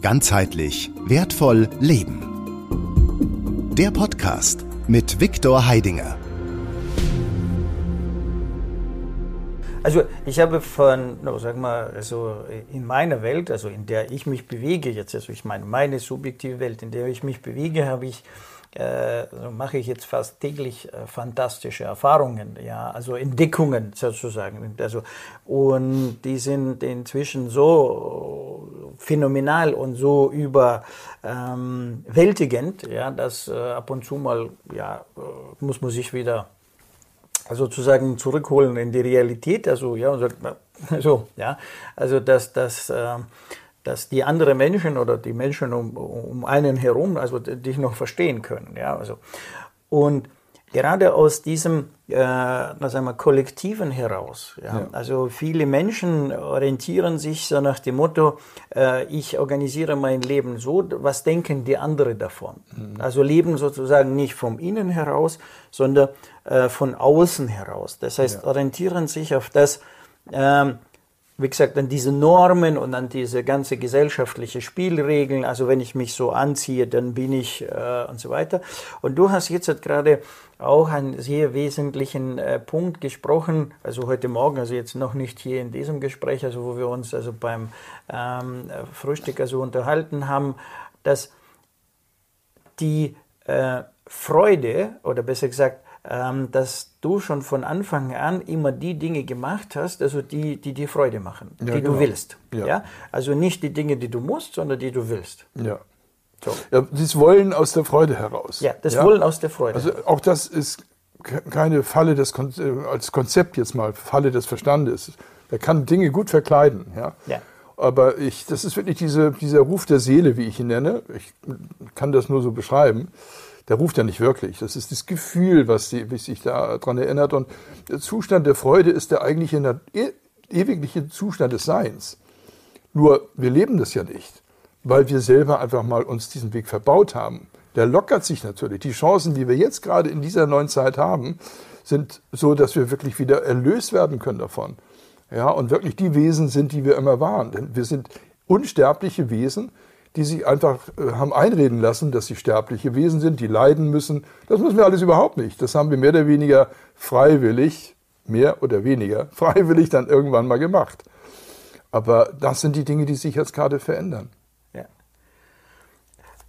Ganzheitlich wertvoll leben. Der Podcast mit Viktor Heidinger. Also ich habe von, no, sag mal, also in meiner Welt, also in der ich mich bewege jetzt, also ich meine meine subjektive Welt, in der ich mich bewege, habe ich äh, mache ich jetzt fast täglich äh, fantastische Erfahrungen, ja, also Entdeckungen sozusagen. Also, und die sind inzwischen so phänomenal und so überwältigend, ähm, ja, dass äh, ab und zu mal, ja, äh, muss man sich wieder sozusagen zurückholen in die Realität, also ja, so, ja, also dass das äh, dass die anderen Menschen oder die Menschen um, um einen herum, also dich noch verstehen können. Ja, also. Und gerade aus diesem äh, sagen wir, Kollektiven heraus. Ja? ja? Also viele Menschen orientieren sich so nach dem Motto, äh, ich organisiere mein Leben so, was denken die anderen davon? Mhm. Also leben sozusagen nicht vom Innen heraus, sondern äh, von außen heraus. Das heißt, ja. orientieren sich auf das, ähm, wie gesagt, an diese Normen und an diese ganze gesellschaftliche Spielregeln. Also wenn ich mich so anziehe, dann bin ich äh, und so weiter. Und du hast jetzt halt gerade auch einen sehr wesentlichen äh, Punkt gesprochen, also heute Morgen, also jetzt noch nicht hier in diesem Gespräch, also wo wir uns also beim ähm, Frühstück also unterhalten haben, dass die äh, Freude oder besser gesagt dass du schon von Anfang an immer die Dinge gemacht hast, also die, die dir Freude machen, ja, die genau. du willst. Ja. ja. Also nicht die Dinge, die du musst, sondern die du willst. Ja. So. ja das Wollen aus der Freude heraus. Ja, das ja? Wollen aus der Freude. Also auch das ist keine Falle des Kon äh, als Konzept jetzt mal Falle des Verstandes. Er kann Dinge gut verkleiden. Ja. ja. Aber ich, das ist wirklich diese, dieser Ruf der Seele, wie ich ihn nenne. Ich kann das nur so beschreiben der ruft ja nicht wirklich. Das ist das Gefühl, was, die, was sich daran erinnert. Und der Zustand der Freude ist der eigentliche e ewigliche Zustand des Seins. Nur wir leben das ja nicht, weil wir selber einfach mal uns diesen Weg verbaut haben. Der lockert sich natürlich. Die Chancen, die wir jetzt gerade in dieser neuen Zeit haben, sind so, dass wir wirklich wieder erlöst werden können davon. Ja, und wirklich die Wesen sind, die wir immer waren. Denn wir sind unsterbliche Wesen, die sich einfach äh, haben einreden lassen, dass sie sterbliche Wesen sind, die leiden müssen. Das müssen wir alles überhaupt nicht. Das haben wir mehr oder weniger freiwillig, mehr oder weniger freiwillig dann irgendwann mal gemacht. Aber das sind die Dinge, die sich jetzt gerade verändern.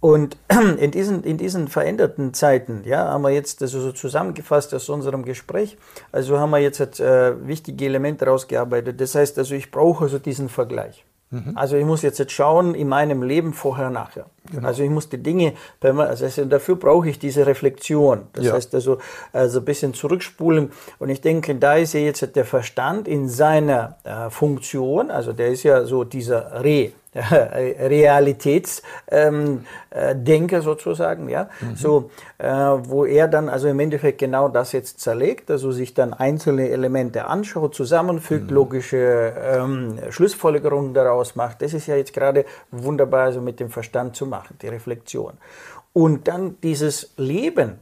Und in diesen, in diesen veränderten Zeiten, ja, haben wir jetzt also so zusammengefasst aus unserem Gespräch, also haben wir jetzt äh, wichtige Elemente rausgearbeitet. Das heißt also, ich brauche also diesen Vergleich. Mhm. Also ich muss jetzt, jetzt schauen in meinem Leben vorher, nachher. Genau. Also ich muss die Dinge, also dafür brauche ich diese Reflexion. Das ja. heißt also, also ein bisschen zurückspulen. Und ich denke, da ist ja jetzt der Verstand in seiner äh, Funktion, also der ist ja so dieser Re, Realitätsdenker ähm, äh, sozusagen, ja, mhm. so, äh, wo er dann also im Endeffekt genau das jetzt zerlegt, also sich dann einzelne Elemente anschaut, zusammenfügt, mhm. logische ähm, Schlussfolgerungen daraus macht. Das ist ja jetzt gerade wunderbar also mit dem Verstand zu machen, die Reflexion. Und dann dieses Leben,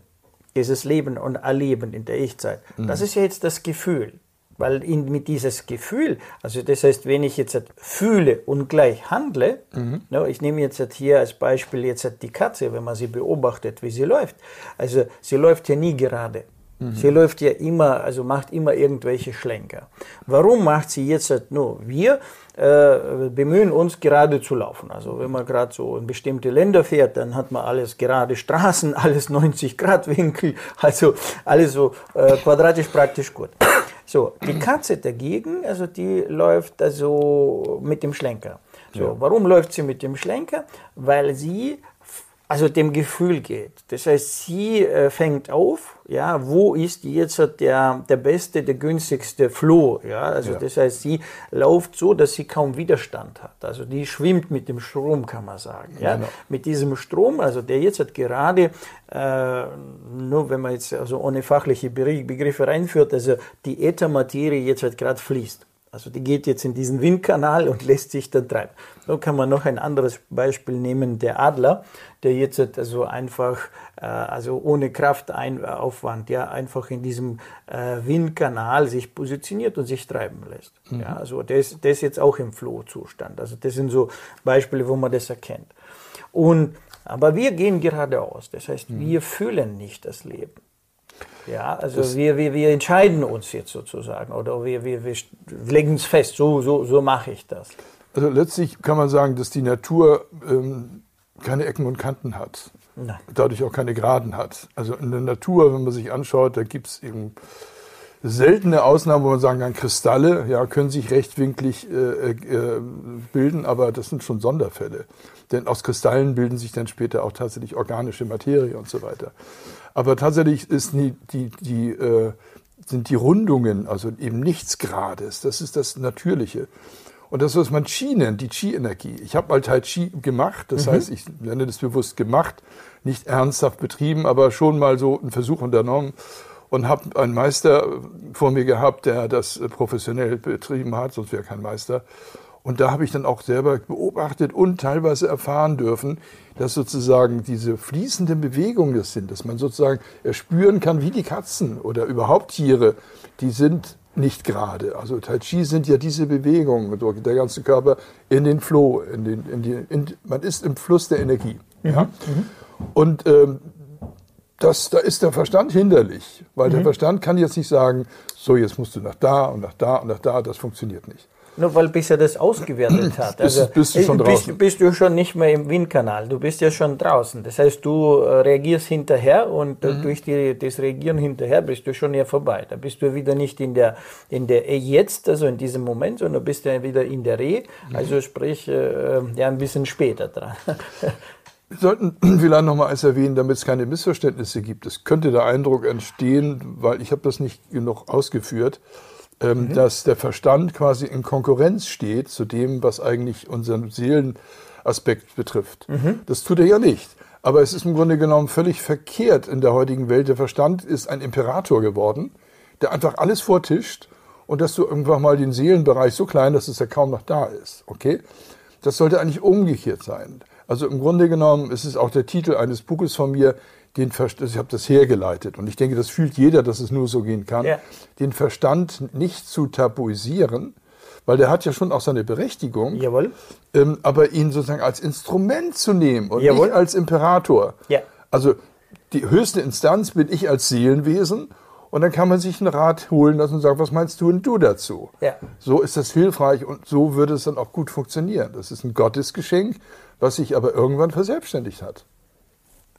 dieses Leben und Erleben in der Echtzeit, mhm. das ist ja jetzt das Gefühl. Weil in, mit dieses Gefühl, also das heißt, wenn ich jetzt fühle und gleich handle, mhm. ne, ich nehme jetzt hier als Beispiel jetzt die Katze, wenn man sie beobachtet, wie sie läuft. Also sie läuft ja nie gerade. Mhm. Sie läuft ja immer, also macht immer irgendwelche Schlenker. Warum macht sie jetzt nur? Wir äh, bemühen uns gerade zu laufen. Also wenn man gerade so in bestimmte Länder fährt, dann hat man alles gerade Straßen, alles 90 Grad Winkel, also alles so äh, quadratisch praktisch gut. So, die Katze dagegen, also die läuft also mit dem Schlenker. So, ja. warum läuft sie mit dem Schlenker? Weil sie also dem Gefühl geht. Das heißt, sie äh, fängt auf, ja, wo ist jetzt der, der beste, der günstigste Floh, ja, also ja. das heißt, sie läuft so, dass sie kaum Widerstand hat. Also die schwimmt mit dem Strom, kann man sagen, ja, genau. mit diesem Strom, also der jetzt hat gerade, äh, nur wenn man jetzt also ohne fachliche Begriffe reinführt, also die Äthermaterie jetzt halt gerade fließt. Also die geht jetzt in diesen Windkanal und lässt sich dann treiben. So kann man noch ein anderes Beispiel nehmen, der Adler, der jetzt also einfach, äh, also ohne Kraftaufwand, ja, einfach in diesem äh, Windkanal sich positioniert und sich treiben lässt. Mhm. Ja, also der ist, der ist jetzt auch im Flow-Zustand. Also das sind so Beispiele, wo man das erkennt. Und, aber wir gehen geradeaus. Das heißt, mhm. wir fühlen nicht das Leben. Ja, also wir, wir, wir entscheiden uns jetzt sozusagen oder wir, wir, wir legen es fest, so, so, so mache ich das. Also letztlich kann man sagen, dass die Natur ähm, keine Ecken und Kanten hat. Nein. Dadurch auch keine Geraden hat. Also in der Natur, wenn man sich anschaut, da gibt es eben seltene Ausnahmen, wo man sagen kann, Kristalle ja, können sich rechtwinklig äh, äh, bilden, aber das sind schon Sonderfälle. Denn aus Kristallen bilden sich dann später auch tatsächlich organische Materie und so weiter. Aber tatsächlich ist die, die, die, äh, sind die Rundungen, also eben nichts Grades, das ist das Natürliche. Und das, was man Qi nennt, die Qi-Energie. Ich habe mal Tai Chi gemacht, das mhm. heißt, ich nenne das bewusst gemacht, nicht ernsthaft betrieben, aber schon mal so einen Versuch unternommen und habe einen Meister vor mir gehabt, der das professionell betrieben hat, sonst wäre kein Meister. Und da habe ich dann auch selber beobachtet und teilweise erfahren dürfen, dass sozusagen diese fließenden Bewegungen das sind, dass man sozusagen erspüren kann, wie die Katzen oder überhaupt Tiere, die sind nicht gerade. Also Tai Chi sind ja diese Bewegungen, der ganze Körper in den Flow, in den, in die, in, man ist im Fluss der Energie. Mhm. Ja? Mhm. Und ähm, das, da ist der Verstand hinderlich, weil mhm. der Verstand kann jetzt nicht sagen, so jetzt musst du nach da und nach da und nach da, das funktioniert nicht. Nur weil bisher das ausgewertet hat. Also bist, du schon draußen? Bist, bist, du schon nicht mehr im Windkanal, du bist ja schon draußen. Das heißt, du äh, reagierst hinterher und äh, mhm. durch die, das Reagieren hinterher bist du schon ja vorbei. Da bist du wieder nicht in der, in der Jetzt, also in diesem Moment, sondern bist ja wieder in der Re, mhm. also sprich äh, ja ein bisschen später dran. Wir sollten vielleicht noch mal eins erwähnen, damit es keine Missverständnisse gibt. Es könnte der Eindruck entstehen, weil ich habe das nicht genug ausgeführt, ähm, mhm. dass der Verstand quasi in Konkurrenz steht zu dem, was eigentlich unseren Seelenaspekt betrifft. Mhm. Das tut er ja nicht. Aber es ist im Grunde genommen völlig verkehrt in der heutigen Welt. Der Verstand ist ein Imperator geworden, der einfach alles vortischt und dass du irgendwann mal den Seelenbereich so klein, dass es ja kaum noch da ist. Okay? Das sollte eigentlich umgekehrt sein. Also im Grunde genommen ist es auch der Titel eines Buches von mir, den Verstand, ich habe das hergeleitet und ich denke, das fühlt jeder, dass es nur so gehen kann, ja. den Verstand nicht zu tabuisieren, weil der hat ja schon auch seine Berechtigung, Jawohl. Ähm, aber ihn sozusagen als Instrument zu nehmen und Jawohl. nicht als Imperator. Ja. Also die höchste Instanz bin ich als Seelenwesen und dann kann man sich einen Rat holen lassen und sagen, was meinst du und du dazu? Ja. So ist das hilfreich und so würde es dann auch gut funktionieren. Das ist ein Gottesgeschenk, was sich aber irgendwann verselbstständigt hat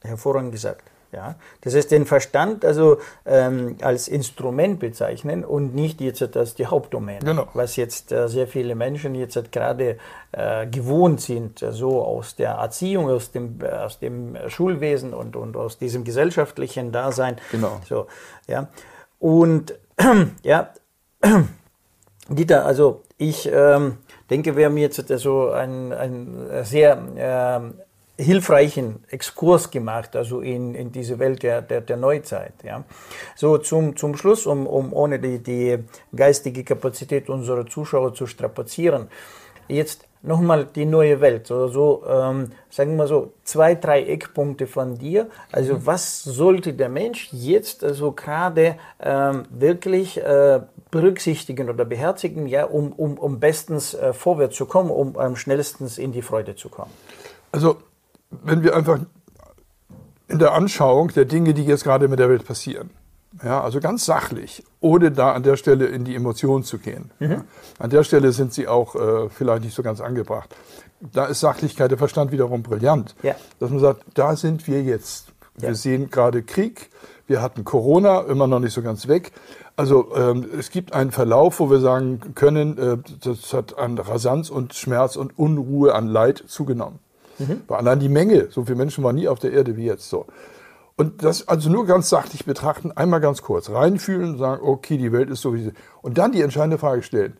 hervorragend gesagt. Ja, das heißt, den Verstand also ähm, als Instrument bezeichnen und nicht jetzt als die Hauptdomäne. Genau. Was jetzt äh, sehr viele Menschen jetzt gerade äh, gewohnt sind, äh, so aus der Erziehung, aus dem, äh, aus dem Schulwesen und, und aus diesem gesellschaftlichen Dasein. Genau. So, ja. Und ja, Dieter, also ich ähm, denke, wir haben jetzt so ein, ein sehr ähm, hilfreichen Exkurs gemacht, also in, in diese Welt der, der, der Neuzeit. Ja. So zum, zum Schluss, um, um ohne die, die geistige Kapazität unserer Zuschauer zu strapazieren, jetzt nochmal die neue Welt, so, so ähm, sagen wir so zwei, drei Eckpunkte von dir. Also mhm. was sollte der Mensch jetzt also gerade ähm, wirklich äh, berücksichtigen oder beherzigen, ja, um, um, um bestens äh, vorwärts zu kommen, um am schnellstens in die Freude zu kommen? Also wenn wir einfach in der Anschauung der Dinge, die jetzt gerade mit der Welt passieren, ja, also ganz sachlich, ohne da an der Stelle in die Emotionen zu gehen. Mhm. Ja, an der Stelle sind sie auch äh, vielleicht nicht so ganz angebracht. Da ist Sachlichkeit, der Verstand wiederum brillant. Ja. Dass man sagt, da sind wir jetzt. Wir sehen gerade Krieg, wir hatten Corona, immer noch nicht so ganz weg. Also ähm, es gibt einen Verlauf, wo wir sagen können, äh, das hat an Rasanz und Schmerz und Unruhe, an Leid zugenommen. Mhm. Weil allein die Menge, so viele Menschen waren nie auf der Erde wie jetzt so. Und das also nur ganz sachlich betrachten, einmal ganz kurz reinfühlen und sagen, okay, die Welt ist so wie sie. Und dann die entscheidende Frage stellen,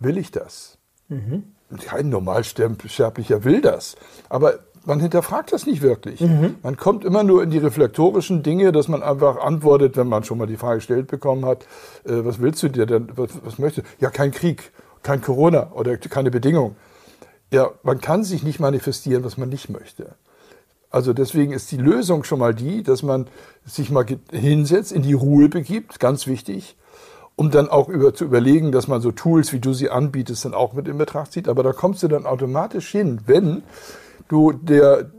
will ich das? Mhm. kein Normalsterblicher will das. Aber man hinterfragt das nicht wirklich. Mhm. Man kommt immer nur in die reflektorischen Dinge, dass man einfach antwortet, wenn man schon mal die Frage gestellt bekommen hat, äh, was willst du dir denn, was, was möchtest du? Ja, kein Krieg, kein Corona oder keine Bedingung. Ja, man kann sich nicht manifestieren, was man nicht möchte. Also deswegen ist die Lösung schon mal die, dass man sich mal hinsetzt, in die Ruhe begibt, ganz wichtig, um dann auch über, zu überlegen, dass man so Tools, wie du sie anbietest, dann auch mit in Betracht zieht. Aber da kommst du dann automatisch hin, wenn du der,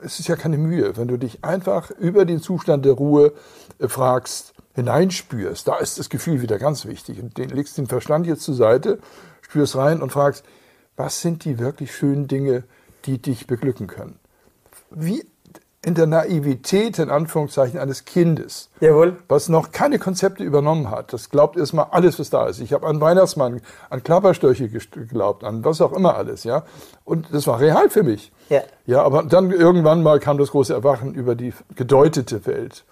es ist ja keine Mühe, wenn du dich einfach über den Zustand der Ruhe äh, fragst, hineinspürst, da ist das Gefühl wieder ganz wichtig. Und den legst den Verstand jetzt zur Seite, spürst rein und fragst, was sind die wirklich schönen Dinge, die dich beglücken können? Wie in der Naivität, in Anführungszeichen, eines Kindes, Jawohl. was noch keine Konzepte übernommen hat. Das glaubt erstmal alles, was da ist. Ich habe an Weihnachtsmann, an Klapperstörche geglaubt, an was auch immer alles, ja. Und das war real für mich. Ja. Ja, aber dann irgendwann mal kam das große Erwachen über die gedeutete Welt.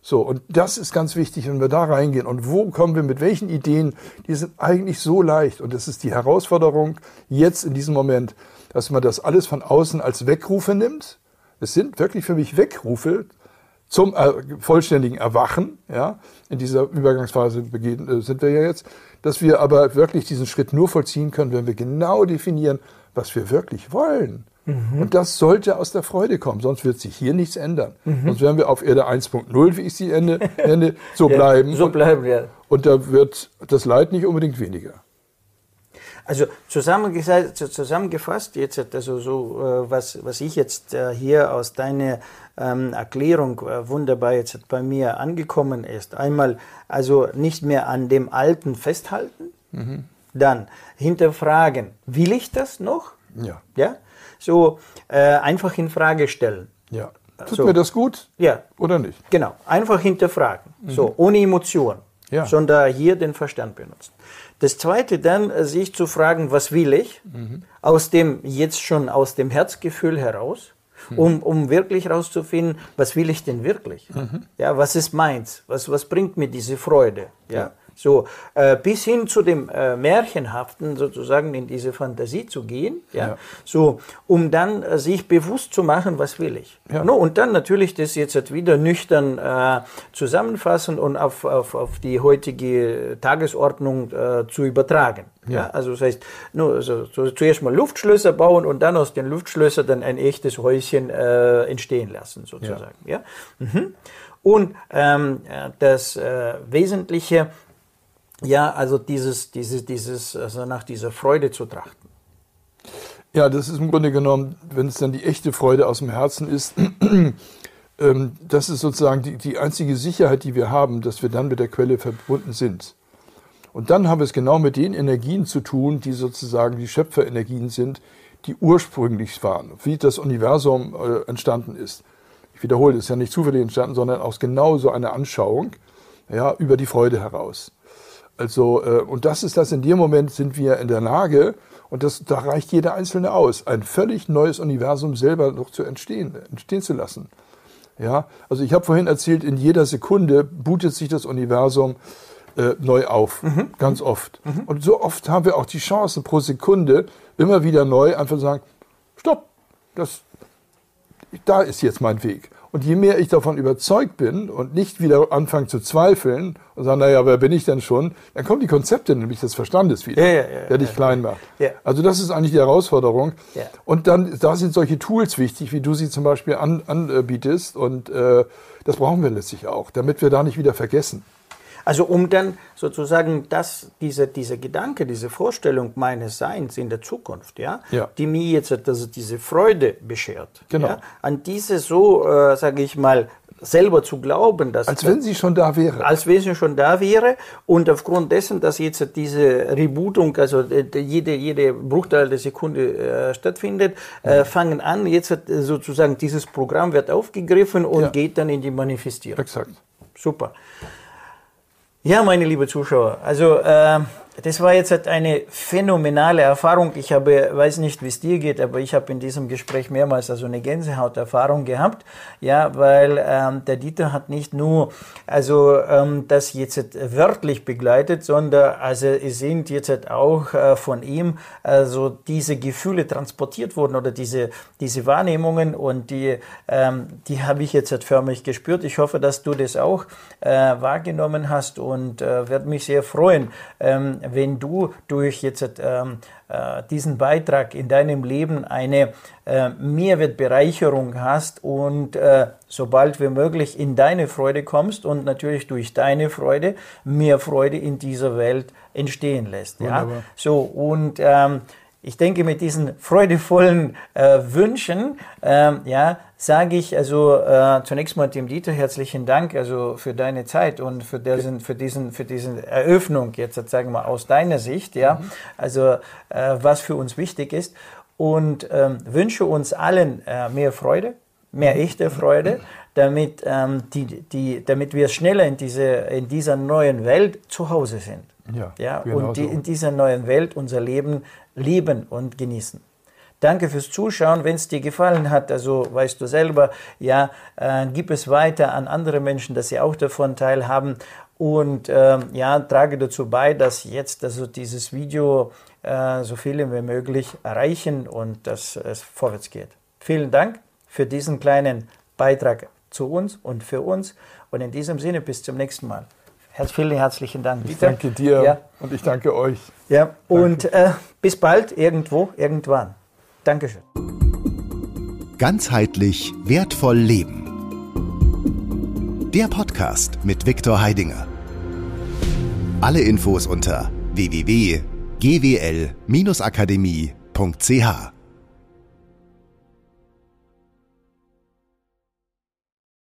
So, und das ist ganz wichtig, wenn wir da reingehen. Und wo kommen wir mit welchen Ideen? Die sind eigentlich so leicht. Und das ist die Herausforderung jetzt in diesem Moment, dass man das alles von außen als Wegrufe nimmt es sind wirklich für mich Wegrufe zum äh, vollständigen Erwachen. Ja, in dieser Übergangsphase äh, sind wir ja jetzt, dass wir aber wirklich diesen Schritt nur vollziehen können, wenn wir genau definieren, was wir wirklich wollen. Mhm. Und das sollte aus der Freude kommen, sonst wird sich hier nichts ändern. Mhm. Sonst werden wir auf Erde 1.0, wie ich sie ende, ende so bleiben. so bleiben wir. Und, da wird das Leid nicht unbedingt weniger. Also zusammengefasst, jetzt also so, äh, was, was ich jetzt äh, hier aus deiner ähm, Erklärung äh, wunderbar jetzt bei mir angekommen ist. Einmal also nicht mehr an dem Alten festhalten, mhm. dann hinterfragen, will ich das noch? Ja. Ja. So äh, einfach in Frage stellen. Ja. Tut so. mir das gut? Ja. Oder nicht? Genau. Einfach hinterfragen. Mhm. So ohne Emotion, ja. sondern hier den Verstand benutzen. Das zweite dann, äh, sich zu fragen, was will ich? Mhm. Aus dem, jetzt schon aus dem Herzgefühl heraus, mhm. um, um wirklich herauszufinden, was will ich denn wirklich? Mhm. Ja, was ist meins? Was, was bringt mir diese Freude? Ja. ja. So, äh, bis hin zu dem äh, Märchenhaften sozusagen in diese Fantasie zu gehen, ja, ja. so, um dann äh, sich bewusst zu machen, was will ich. Ja. No, und dann natürlich das jetzt wieder nüchtern äh, zusammenfassen und auf, auf, auf die heutige Tagesordnung äh, zu übertragen. Ja. ja. also das heißt, no, also, so, zuerst mal Luftschlösser bauen und dann aus den Luftschlössern dann ein echtes Häuschen äh, entstehen lassen, sozusagen. Ja. ja? Mhm. Und ähm, das äh, Wesentliche ja, also dieses, dieses, dieses, also nach dieser Freude zu trachten. Ja, das ist im Grunde genommen, wenn es dann die echte Freude aus dem Herzen ist, ähm, das ist sozusagen die, die einzige Sicherheit, die wir haben, dass wir dann mit der Quelle verbunden sind. Und dann haben wir es genau mit den Energien zu tun, die sozusagen die Schöpferenergien sind, die ursprünglich waren, wie das Universum äh, entstanden ist. Ich wiederhole, es ist ja nicht zufällig entstanden, sondern aus genau so einer Anschauung ja, über die Freude heraus. Also, äh, und das ist das, in dem Moment sind wir in der Lage, und das, da reicht jeder Einzelne aus, ein völlig neues Universum selber noch zu entstehen, entstehen zu lassen. Ja, also ich habe vorhin erzählt, in jeder Sekunde bootet sich das Universum äh, neu auf, mhm. ganz oft. Mhm. Und so oft haben wir auch die Chance, pro Sekunde immer wieder neu einfach zu sagen, stopp, das, da ist jetzt mein Weg. Und je mehr ich davon überzeugt bin und nicht wieder anfange zu zweifeln und sagen, naja, wer bin ich denn schon, dann kommen die Konzepte nämlich des Verstandes wieder, ja, ja, ja, der dich klein macht. Also das ist eigentlich die Herausforderung. Und dann, da sind solche Tools wichtig, wie du sie zum Beispiel an, anbietest. Und äh, das brauchen wir letztlich auch, damit wir da nicht wieder vergessen. Also um dann sozusagen das, diese, diese Gedanke, diese Vorstellung meines Seins in der Zukunft, ja, ja. die mir jetzt also diese Freude beschert, genau. ja, an diese so, äh, sage ich mal, selber zu glauben, dass als wenn sie schon da wäre, als wenn sie schon da wäre und aufgrund dessen, dass jetzt diese Rebootung, also äh, jede jede Bruchteil der Sekunde äh, stattfindet, äh, fangen an jetzt sozusagen dieses Programm wird aufgegriffen und ja. geht dann in die Manifestierung. Exakt. Super. Ja, meine liebe Zuschauer, also äh, das war jetzt halt eine phänomenale Erfahrung. Ich habe, weiß nicht, wie es dir geht, aber ich habe in diesem Gespräch mehrmals also eine Gänsehauterfahrung gehabt, ja, weil ähm, der Dieter hat nicht nur also ähm, das jetzt wörtlich begleitet, sondern also es sind jetzt auch äh, von ihm also diese Gefühle transportiert worden oder diese diese Wahrnehmungen und die ähm, die habe ich jetzt förmlich gespürt. Ich hoffe, dass du das auch äh, wahrgenommen hast und äh, werde mich sehr freuen, ähm, wenn du durch jetzt ähm, äh, diesen Beitrag in deinem Leben eine äh, Mehrwertbereicherung hast und äh, sobald wie möglich in deine Freude kommst und natürlich durch deine Freude mehr Freude in dieser Welt entstehen lässt. Ja? So und ähm, ich denke, mit diesen freudevollen äh, Wünschen, ähm, ja, sage ich also äh, zunächst mal dem Dieter herzlichen Dank also für deine Zeit und für diesen für diesen für diesen Eröffnung jetzt sagen wir aus deiner Sicht ja. Mhm. also äh, was für uns wichtig ist. Und ähm, wünsche uns allen äh, mehr Freude mehr echte Freude damit ähm, die die damit wir schneller in diese in dieser neuen Welt zu Hause sind ja, ja und die, in dieser neuen Welt unser Leben leben und genießen Danke fürs Zuschauen. Wenn es dir gefallen hat, also weißt du selber, ja, äh, gib es weiter an andere Menschen, dass sie auch davon teilhaben. Und äh, ja, trage dazu bei, dass jetzt also dieses Video äh, so viele wie möglich erreichen und dass es vorwärts geht. Vielen Dank für diesen kleinen Beitrag zu uns und für uns. Und in diesem Sinne bis zum nächsten Mal. Herz, vielen herzlichen Dank. Ich danke dir ja. und ich danke euch. Ja, danke. und äh, bis bald irgendwo, irgendwann. Dankeschön. Ganzheitlich wertvoll leben. Der Podcast mit Viktor Heidinger. Alle Infos unter www.gwl-akademie.ch